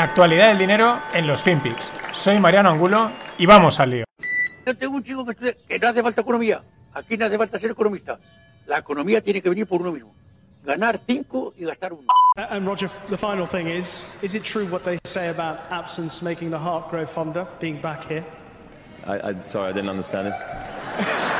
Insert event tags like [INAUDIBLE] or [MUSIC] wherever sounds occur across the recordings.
La actualidad del dinero en los FinPix. Soy Mariano Angulo y vamos al lío. Yo tengo un chico que estudia que no hace falta economía. Aquí no hace falta ser economista. La economía tiene que venir por uno mismo. Ganar cinco y gastar uno. Uh, And Roger, the final thing is, is it true what they say about absence making the heart grow fonder, being back here? I, I sorry, I didn't understand it. [LAUGHS]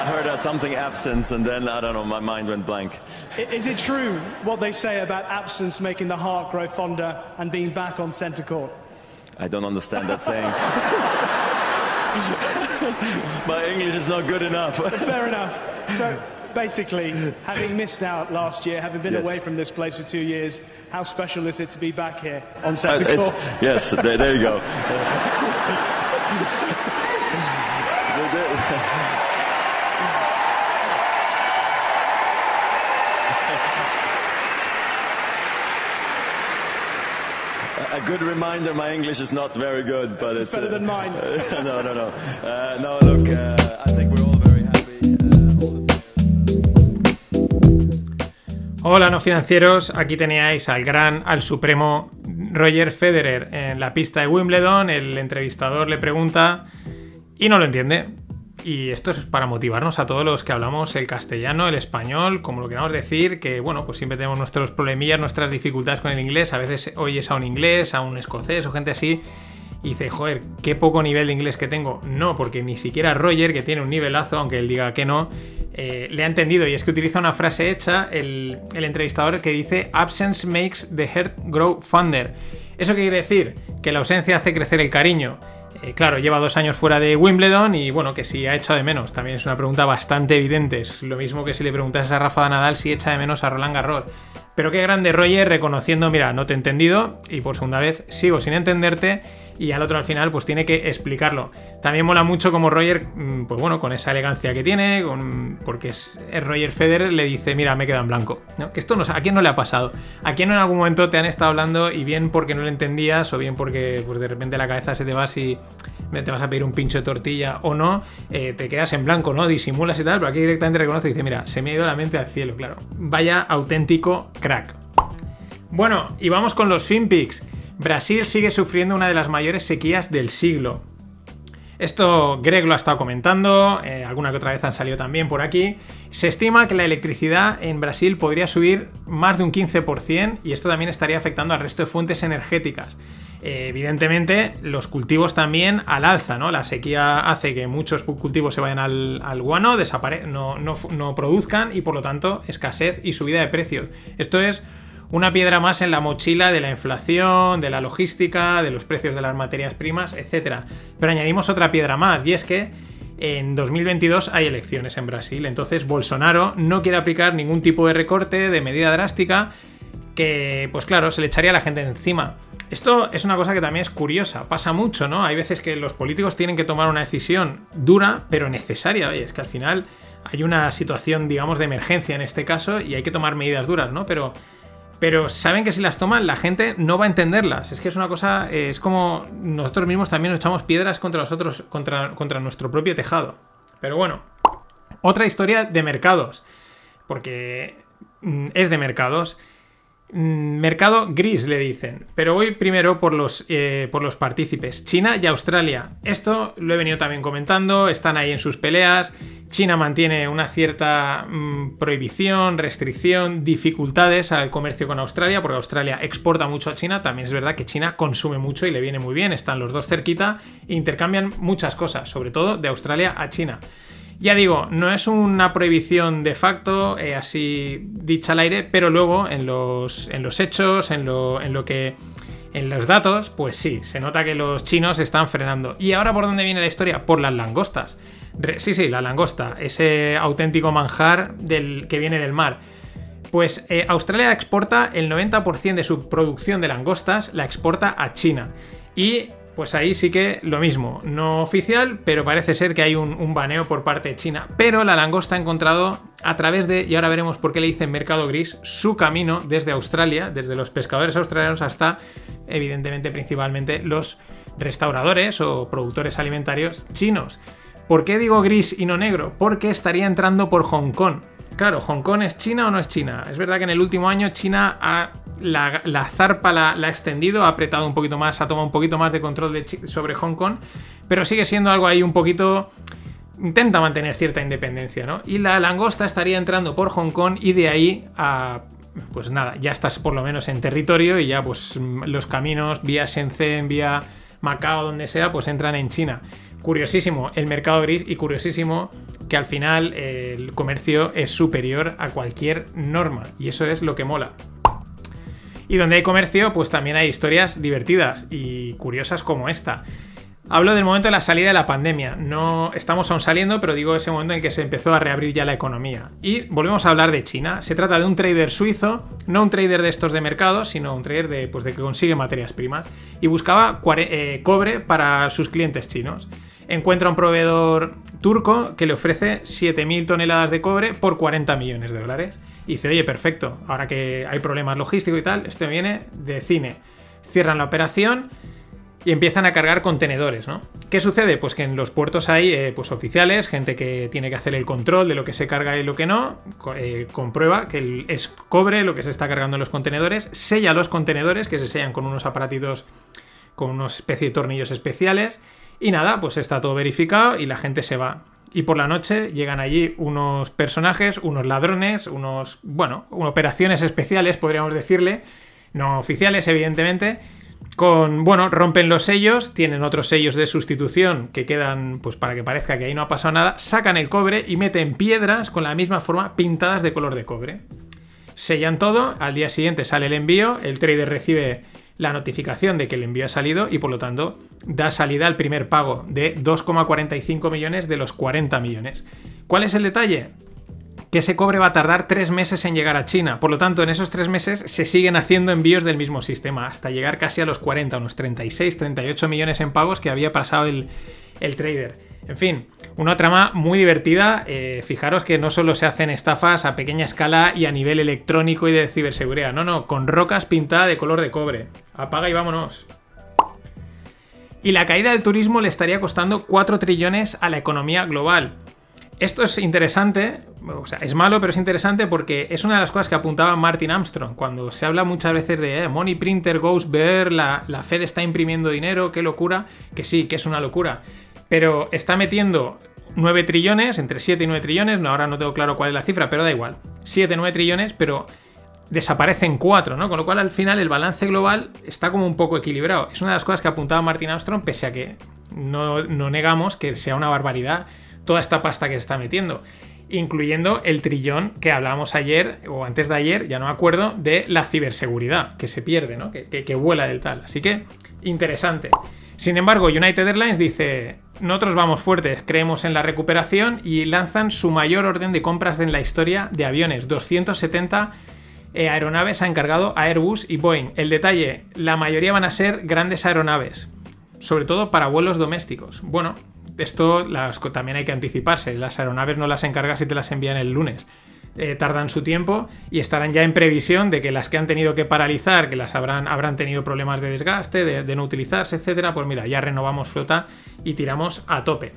I heard uh, something absence, and then I don't know, my mind went blank. Is it true what they say about absence making the heart grow fonder and being back on centre court? I don't understand that saying. [LAUGHS] my English is not good enough. Fair enough. So [LAUGHS] basically, having missed out last year, having been Yes. away from this place for two years, how special is it to be back here on Uh, centre it's, court? yes, there, there you go. [LAUGHS] good reminder, my English is not very good, but it's, better uh, than mine. [LAUGHS] no, no, no. Uh, no, look, uh, I think we're all very happy. Uh, all the- Hola, no financieros. Aquí teníais al gran, al supremo Roger Federer en la pista de Wimbledon. El entrevistador le pregunta y no lo entiende. Y esto es para motivarnos a todos los que hablamos el castellano, el español, como lo queramos decir, que bueno, pues siempre tenemos nuestros problemillas, nuestras dificultades con el inglés. A veces oyes a un inglés, a un escocés o gente así. Y dice, joder, qué poco nivel de inglés que tengo. No, porque ni siquiera Roger, que tiene un nivelazo, aunque él diga que no, eh, le ha entendido. Y es que utiliza una frase hecha, el, el entrevistador, que dice, absence makes the heart grow fonder. ¿Eso qué quiere decir? Que la ausencia hace crecer el cariño. Eh, claro, lleva dos años fuera de Wimbledon y bueno, que si ha echado de menos. También es una pregunta bastante evidente. Es lo mismo que si le preguntas a Rafa Nadal si echa de menos a Roland Garros. Pero qué grande Roger reconociendo, mira, no te he entendido y por segunda vez sigo sin entenderte y al otro al final pues tiene que explicarlo. También mola mucho como Roger, mm, pues bueno, con esa elegancia que tiene, con, porque es, Roger Federer, le dice, mira, me queda en blanco. ¿no? Que esto no, a quién no le ha pasado. A quién en algún momento te han estado hablando y bien porque no lo entendías o bien porque pues de repente la cabeza se te va si te vas a pedir un pincho de tortilla o no, eh, te quedas en blanco, ¿no? Disimulas y tal, pero aquí directamente reconoce y dice, mira, se me ha ido la mente al cielo, claro. Vaya auténtico crack. Bueno, y vamos con los FinPix. Brasil sigue sufriendo una de las mayores sequías del siglo. Esto Greg lo ha estado comentando, eh, alguna que otra vez han salido también por aquí. Se estima que la electricidad en Brasil podría subir más de un 15% y esto también estaría afectando al resto de fuentes energéticas. Eh, evidentemente, los cultivos también al alza, ¿no? La sequía hace que muchos cultivos se vayan al, guano, no, no, no produzcan y por lo tanto escasez y subida de precios. Esto es una piedra más en la mochila de la inflación, de la logística, de los precios de las materias primas, etc. Pero añadimos otra piedra más, y es que en 2022 hay elecciones en Brasil, entonces Bolsonaro no quiere aplicar ningún tipo de recorte, de medida drástica, que pues claro, se le echaría a la gente encima. Esto es una cosa que también es curiosa, pasa mucho, ¿no? Hay veces que los políticos tienen que tomar una decisión dura, pero necesaria. Oye, es que al final hay una situación, digamos, de emergencia en este caso y hay que tomar medidas duras, ¿no? Pero pero saben que si las toman la gente no va a entenderlas. Es que es una cosa, eh, es como nosotros mismos también nos echamos piedras contra nosotros, contra, nuestro propio tejado. Pero bueno, otra historia de mercados, porque mm, es de mercados. Mm, Mercado gris le dicen, pero voy primero por los, eh, por los partícipes, China y Australia. Esto lo he venido también comentando, están ahí en sus peleas. China mantiene una cierta mm, prohibición, restricción, dificultades al comercio con Australia, porque Australia exporta mucho a China. También es verdad que China consume mucho y le viene muy bien. Están los dos cerquita e intercambian muchas cosas, sobre todo de Australia a China. Ya digo, no es una prohibición de facto, eh, así dicha al aire, pero luego en los, en los hechos, en lo, en lo que. En los datos, pues sí, se nota que los chinos están frenando. ¿Y ahora por dónde viene la historia? Por las langostas. Sí, sí, la langosta, ese auténtico manjar del, que viene del mar. Pues eh, Australia exporta el 90% de su producción de langostas, la exporta a China. Y pues ahí sí que lo mismo, no oficial, pero parece ser que hay un, baneo por parte de China. Pero la langosta ha encontrado a través de, y ahora veremos por qué le dicen mercado gris, su camino desde Australia, desde los pescadores australianos hasta, evidentemente, principalmente los restauradores o productores alimentarios chinos. ¿Por qué digo gris y no negro? Porque estaría entrando por Hong Kong. Claro, ¿Hong Kong es China o no es China? Es verdad que en el último año China ha la, zarpa la, ha extendido, ha apretado un poquito más, ha tomado un poquito más de control sobre Hong Kong, pero sigue siendo algo ahí un poquito intenta mantener cierta independencia, ¿no? Y la langosta estaría entrando por Hong Kong y de ahí a. Pues nada, ya estás por lo menos en territorio y ya pues los caminos vía Shenzhen, vía Macao, donde sea, pues entran en China. Curiosísimo el mercado gris y curiosísimo que al final el comercio es superior a cualquier norma y eso es lo que mola. Y donde hay comercio, pues también hay historias divertidas y curiosas como esta. Hablo del momento de la salida de la pandemia. No estamos aún saliendo, pero digo ese momento en que se empezó a reabrir ya la economía. Y volvemos a hablar de China. Se trata de un trader suizo, no un trader de estos de mercado, sino un trader de, pues, de que consigue materias primas. Y buscaba eh, cobre para sus clientes chinos. Encuentra un proveedor turco que le ofrece 7.000 toneladas de cobre por 40 millones de dólares. Y dice, oye, perfecto, ahora que hay problemas logísticos y tal, esto viene de cine. Cierran la operación y empiezan a cargar contenedores, ¿no? ¿Qué sucede? Pues que en los puertos hay eh, pues oficiales, gente que tiene que hacer el control de lo que se carga y lo que no, eh, comprueba que es cobre lo que se está cargando en los contenedores, sella los contenedores que se sellan con unos aparatitos, con una especie de tornillos especiales y nada, pues está todo verificado y la gente se va. Y por la noche llegan allí unos personajes, unos ladrones, unos, bueno, operaciones especiales, podríamos decirle, no oficiales, evidentemente, con, bueno, rompen los sellos, tienen otros sellos de sustitución que quedan, pues para que parezca que ahí no ha pasado nada, sacan el cobre y meten piedras con la misma forma pintadas de color de cobre. Sellan todo, al día siguiente sale el envío, el trader recibe la notificación de que el envío ha salido y por lo tanto da salida al primer pago de 2,45 millones de los 40 millones. ¿Cuál es el detalle? que ese cobre va a tardar tres meses en llegar a China. Por lo tanto, en esos tres meses se siguen haciendo envíos del mismo sistema, hasta llegar casi a los 40, unos 36, 38 millones en pagos que había pasado el, el trader. En fin, una trama muy divertida. Eh, fijaros que no solo se hacen estafas a pequeña escala y a nivel electrónico y de ciberseguridad, no, no, con rocas pintadas de color de cobre. Apaga y vámonos. Y la caída del turismo le estaría costando 4 trillones a la economía global. Esto es interesante, o sea, es malo, pero es interesante porque es una de las cosas que apuntaba Martin Armstrong. Cuando se habla muchas veces de eh, Money Printer Goes Bear, la, la Fed está imprimiendo dinero, qué locura, que sí, que es una locura. Pero está metiendo 9 trillones, entre 7 y 9 trillones, no, ahora no tengo claro cuál es la cifra, pero da igual. 7, 9 trillones, pero desaparecen 4, ¿no? Con lo cual al final el balance global está como un poco equilibrado. Es una de las cosas que apuntaba Martin Armstrong, pese a que no, no negamos que sea una barbaridad toda esta pasta que se está metiendo. Incluyendo el trillón que hablábamos ayer o antes de ayer, ya no me acuerdo, de la ciberseguridad, que se pierde, ¿no? Que, que, que vuela del tal. Así que, interesante. Sin embargo, United Airlines dice, nosotros vamos fuertes, creemos en la recuperación y lanzan su mayor orden de compras en la historia de aviones, 270 eh, aeronaves ha encargado a Airbus y Boeing. El detalle, la mayoría van a ser grandes aeronaves, sobre todo para vuelos domésticos. Bueno, esto las, también hay que anticiparse, las aeronaves no las encargas y te las envían el lunes. Eh, tardan su tiempo y estarán ya en previsión de que las que han tenido que paralizar, que las habrán, habrán tenido problemas de desgaste, de, no utilizarse, etcétera, pues mira, ya renovamos flota y tiramos a tope.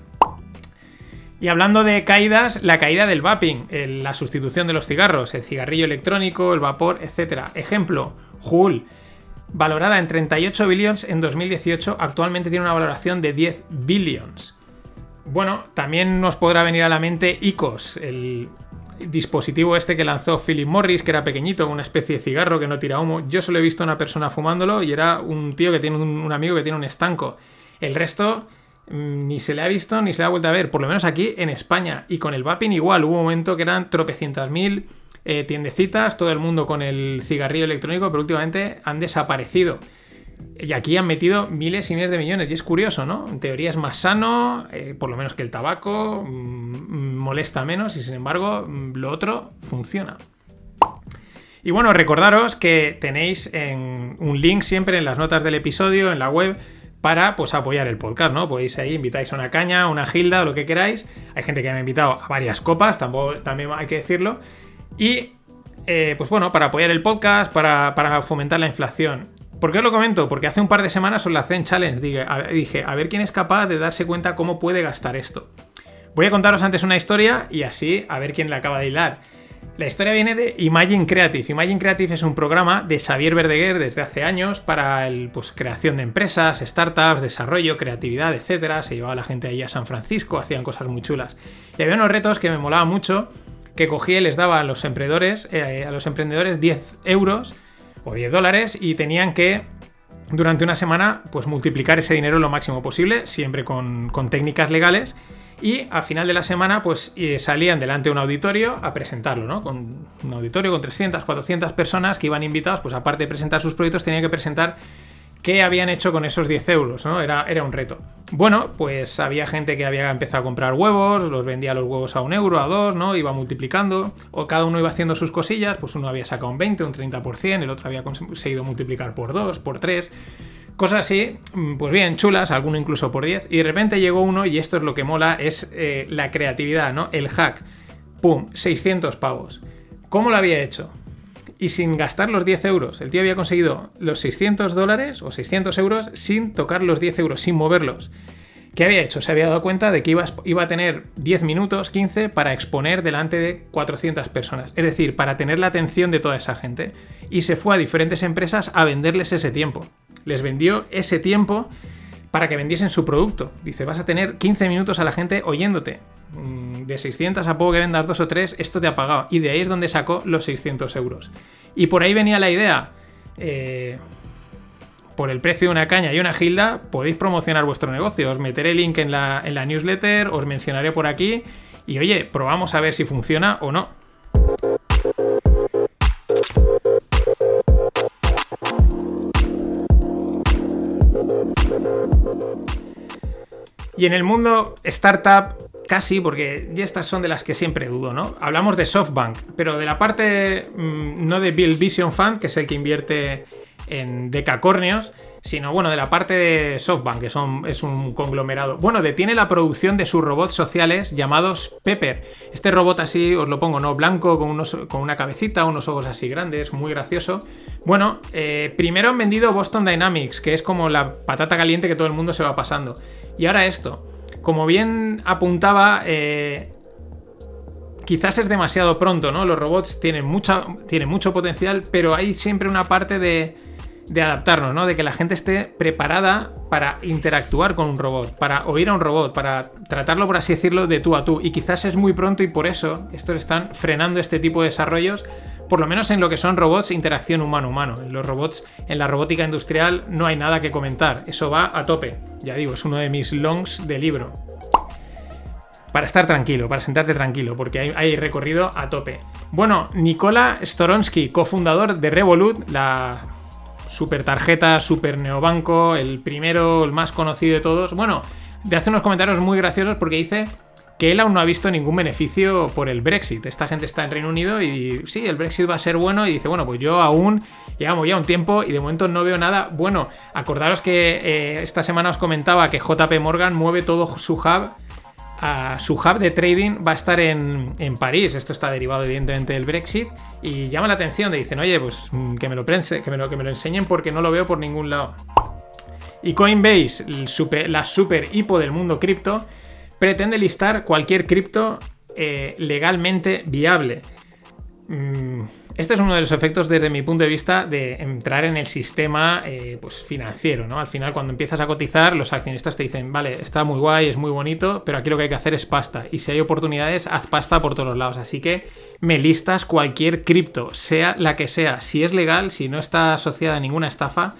Y hablando de caídas, la caída del vaping, la sustitución de los cigarros, el cigarrillo electrónico, el vapor, etc. Ejemplo, Hull, valorada en 38 billions en 2018, actualmente tiene una valoración de 10 billions. Bueno, también nos podrá venir a la mente ICOS, el dispositivo este que lanzó Philip Morris, que era pequeñito, una especie de cigarro que no tira humo. Yo solo he visto a una persona fumándolo y era un tío que tiene un, amigo que tiene un estanco. El resto mm, ni se le ha visto ni se le ha vuelto a ver, por lo menos aquí en España. Y con el vaping igual, hubo un momento que eran tropecientas mil eh, tiendecitas, todo el mundo con el cigarrillo electrónico, pero últimamente han desaparecido. Y aquí han metido miles y miles de millones. Y es curioso, ¿no? En teoría es más sano, eh, por lo menos que el tabaco, mm, molesta menos y sin embargo mm, lo otro funciona. Y bueno, recordaros que tenéis en un link siempre en las notas del episodio, en la web, para pues apoyar el podcast, ¿no? Podéis ahí, invitáis a una caña, una gilda, o lo que queráis. Hay gente que me ha invitado a varias copas, tampoco, también hay que decirlo. Y eh, pues bueno, para apoyar el podcast, para, fomentar la inflación. ¿Por qué os lo comento? Porque hace un par de semanas os la hacé en challenge. Dije a, a ver quién es capaz de darse cuenta cómo puede gastar esto. Voy a contaros antes una historia y así a ver quién la acaba de hilar. La historia viene de Imagine Creative. Imagine Creative es un programa de Xavier Verdeguer desde hace años para el, pues, creación de empresas, startups, desarrollo, creatividad, etc. Se llevaba la gente ahí a San Francisco, hacían cosas muy chulas. Y había unos retos que me molaban mucho, que cogía y les daba a los emprendedores, eh, a los emprendedores 10 euros o 10 dólares y tenían que durante una semana pues multiplicar ese dinero lo máximo posible, siempre con, con técnicas legales y a final de la semana, pues eh, salían delante de un auditorio a presentarlo, ¿no? Con un auditorio con 300, 400 personas que iban invitados, pues aparte de presentar sus proyectos, tenían que presentar qué habían hecho con esos 10 euros, ¿no? Era, era un reto. Bueno, pues había gente que había empezado a comprar huevos, los vendía los huevos a un euro, a dos, ¿no? Iba multiplicando, o cada uno iba haciendo sus cosillas, pues uno había sacado un 20, un 30%, el otro había conseguido multiplicar por dos, por tres. Cosas así, mm, pues bien, chulas, alguno incluso por 10. Y de repente llegó uno, y esto es lo que mola, es eh, la creatividad, ¿no? El hack. ¡Pum! 600 pavos. ¿Cómo lo había hecho? Y sin gastar los 10 euros. El tío había conseguido los 600 dólares o 600 euros sin tocar los 10 euros, sin moverlos. ¿Qué había hecho? Se había dado cuenta de que iba, iba, a tener 10 minutos, 15, para exponer delante de 400 personas. Es decir, para tener la atención de toda esa gente. Y se fue a diferentes empresas a venderles ese tiempo les vendió ese tiempo para que vendiesen su producto. Dice, vas a tener 15 minutos a la gente oyéndote. Mm, de 600 a poco que vendas dos o tres, esto te ha pagado. Y de ahí es donde sacó los 600 euros. Y por ahí venía la idea. Eh, por el precio de una caña y una gilda, podéis promocionar vuestro negocio. Os meteré el link en la, en la newsletter, os mencionaré por aquí. Y oye, probamos a ver si funciona o no. Y en el mundo startup, casi, porque estas son de las que siempre dudo, ¿no? Hablamos de SoftBank, pero de la parte mm, no de Build Vision Fund, que es el que invierte en decacornios, sino bueno, de la parte de SoftBank, que son, es un conglomerado. Bueno, detiene la producción de sus robots sociales llamados Pepper. Este robot así, os lo pongo, ¿no? Blanco, con, unos, con una cabecita, unos ojos así grandes, muy gracioso. Bueno, eh, primero han vendido Boston Dynamics, que es como la patata caliente que todo el mundo se va pasando. Y ahora esto. Como bien apuntaba, eh, quizás es demasiado pronto, ¿no? Los robots tienen, mucha, tienen mucho potencial, pero hay siempre una parte de de adaptarnos, ¿no? De que la gente esté preparada para interactuar con un robot, para oír a un robot, para tratarlo, por así decirlo, de tú a tú. Y quizás es muy pronto y por eso estos están frenando este tipo de desarrollos, por lo menos en lo que son robots, interacción humano-humano. En los robots, en la robótica industrial, no hay nada que comentar. Eso va a tope. Ya digo, es uno de mis longs de libro. Para estar tranquilo, para sentarte tranquilo, porque hay, hay recorrido a tope. Bueno, Nikola Storonsky, cofundador de Revolut, la super tarjeta, super neobanco, el primero, el más conocido de todos. Bueno, de hace unos comentarios muy graciosos porque dice que él aún no ha visto ningún beneficio por el Brexit. Esta gente está en Reino Unido y sí, el Brexit va a ser bueno y dice, bueno, pues yo aún llevamos ya un tiempo y de momento no veo nada bueno. Acordaros que eh, esta semana os comentaba que JP Morgan mueve todo su hub su hub de trading va a estar en, París. Esto está derivado evidentemente del Brexit. Y llama la atención, de dicen, oye, pues mm, que me lo prense, que me lo, que me lo enseñen porque no lo veo por ningún lado. Y Coinbase, la super hipo del mundo cripto, pretende listar cualquier cripto eh, legalmente viable. Mm, este es uno de los efectos desde mi punto de vista de entrar en el sistema eh, pues financiero, ¿no? Al final cuando empiezas a cotizar los accionistas te dicen, vale, está muy guay, es muy bonito, pero aquí lo que hay que hacer es pasta. Y si hay oportunidades, haz pasta por todos los lados. Así que me listas cualquier cripto, sea la que sea. Si es legal, si no está asociada a ninguna estafa,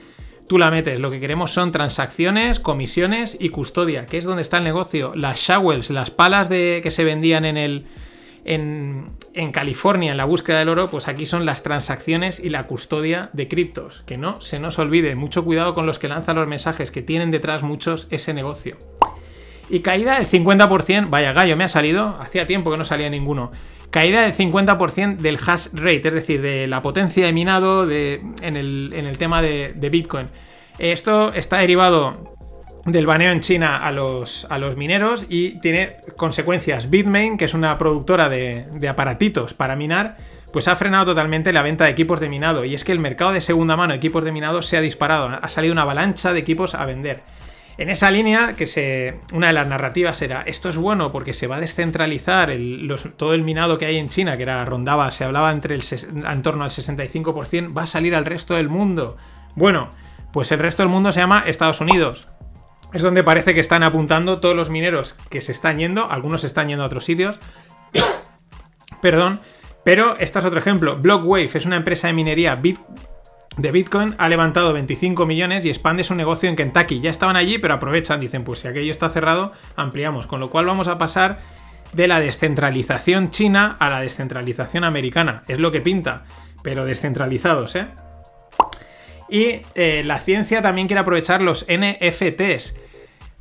tú la metes. Lo que queremos son transacciones, comisiones y custodia, que es donde está el negocio. Las shovels, las palas de, que se vendían en el en, California en la búsqueda del oro, pues aquí son las transacciones y la custodia de criptos. Que no se nos olvide, mucho cuidado con los que lanzan los mensajes, que tienen detrás muchos ese negocio. Y caída del 50%, vaya gallo, me ha salido, hacía tiempo que no salía ninguno. Caída del 50% del hash rate, es decir, de la potencia de minado en, el, tema de Bitcoin. Esto está derivado del baneo en China a los, a los mineros y tiene consecuencias. Bitmain, que es una productora de, de, aparatitos para minar, pues ha frenado totalmente la venta de equipos de minado. Y es que el mercado de segunda mano de equipos de minado se ha disparado. Ha salido una avalancha de equipos a vender. En esa línea, que se, una de las narrativas era, esto es bueno porque se va a descentralizar todo el minado que hay en China, que era rondaba, se hablaba entre el, en torno al 65%, va a salir al resto del mundo. Bueno, pues el resto del mundo se llama Estados Unidos. Es donde parece que están apuntando todos los mineros que se están yendo, algunos se están yendo a otros sitios. [COUGHS] Perdón, pero este es otro ejemplo. Blockwave es una empresa de minería de Bitcoin, ha levantado 25 millones y expande su negocio en Kentucky. Ya estaban allí, pero aprovechan, dicen, pues si aquello está cerrado, ampliamos. Con lo cual vamos a pasar de la descentralización china a la descentralización americana. Es lo que pinta, pero descentralizados, ¿eh? Y eh, la ciencia también quiere aprovechar los NFTs.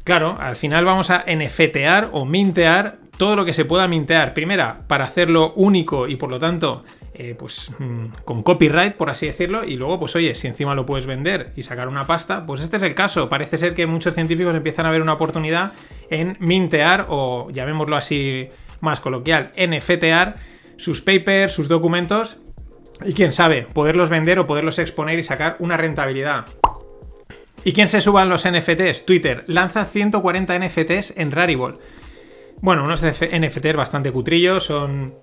Claro, al final vamos a NFTear o mintear todo lo que se pueda mintear. Primera, para hacerlo único y por lo tanto, eh, pues mm, con copyright, por así decirlo. Y luego, pues oye, si encima lo puedes vender y sacar una pasta, pues este es el caso. Parece ser que muchos científicos empiezan a ver una oportunidad en mintear o, llamémoslo así más coloquial, NFTear sus papers, sus documentos y quién sabe, poderlos vender o poderlos exponer y sacar una rentabilidad. ¿Y quién se suban los NFTs? Twitter lanza 140 NFTs en Rarible. Bueno, unos NFTs bastante cutrillos, son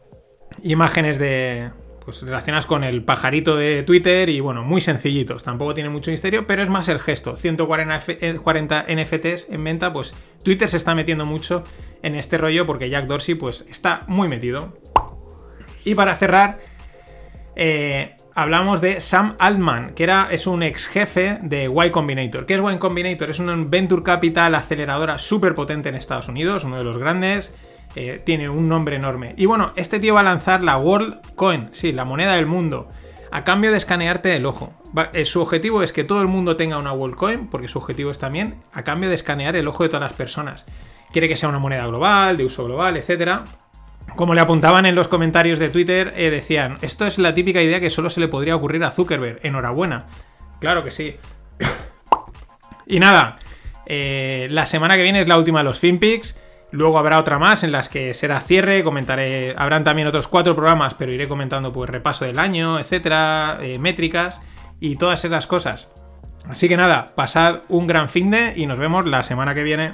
imágenes de pues relacionadas con el pajarito de Twitter y bueno, muy sencillitos, tampoco tiene mucho misterio, pero es más el gesto. 140 F- eh, 40 NFTs en venta, pues Twitter se está metiendo mucho en este rollo porque Jack Dorsey pues está muy metido. Y para cerrar, eh, hablamos de Sam Altman, que era, es un ex jefe de Y Combinator. ¿Qué es Y Combinator? Es un venture capital aceleradora súper potente en Estados Unidos, uno de los grandes. eh, tiene un nombre enorme. Y bueno, este tío va a lanzar la World Coin, sí, la moneda del mundo, a cambio de escanearte el ojo. Eh, su objetivo es que todo el mundo tenga una World Coin, porque su objetivo es también a cambio de escanear el ojo de todas las personas. Quiere que sea una moneda global, de uso global, etcétera. Como le apuntaban en los comentarios de Twitter, eh, decían, esto es la típica idea que solo se le podría ocurrir a Zuckerberg. Enhorabuena. Claro que sí. [COUGHS] y nada, eh, la semana que viene es la última de los FinPix. Luego habrá otra más en las que será cierre, comentaré, habrán también otros cuatro programas, pero iré comentando pues repaso del año, etcétera, eh, métricas y todas esas cosas. Así que nada, pasad un gran fin de y nos vemos la semana que viene.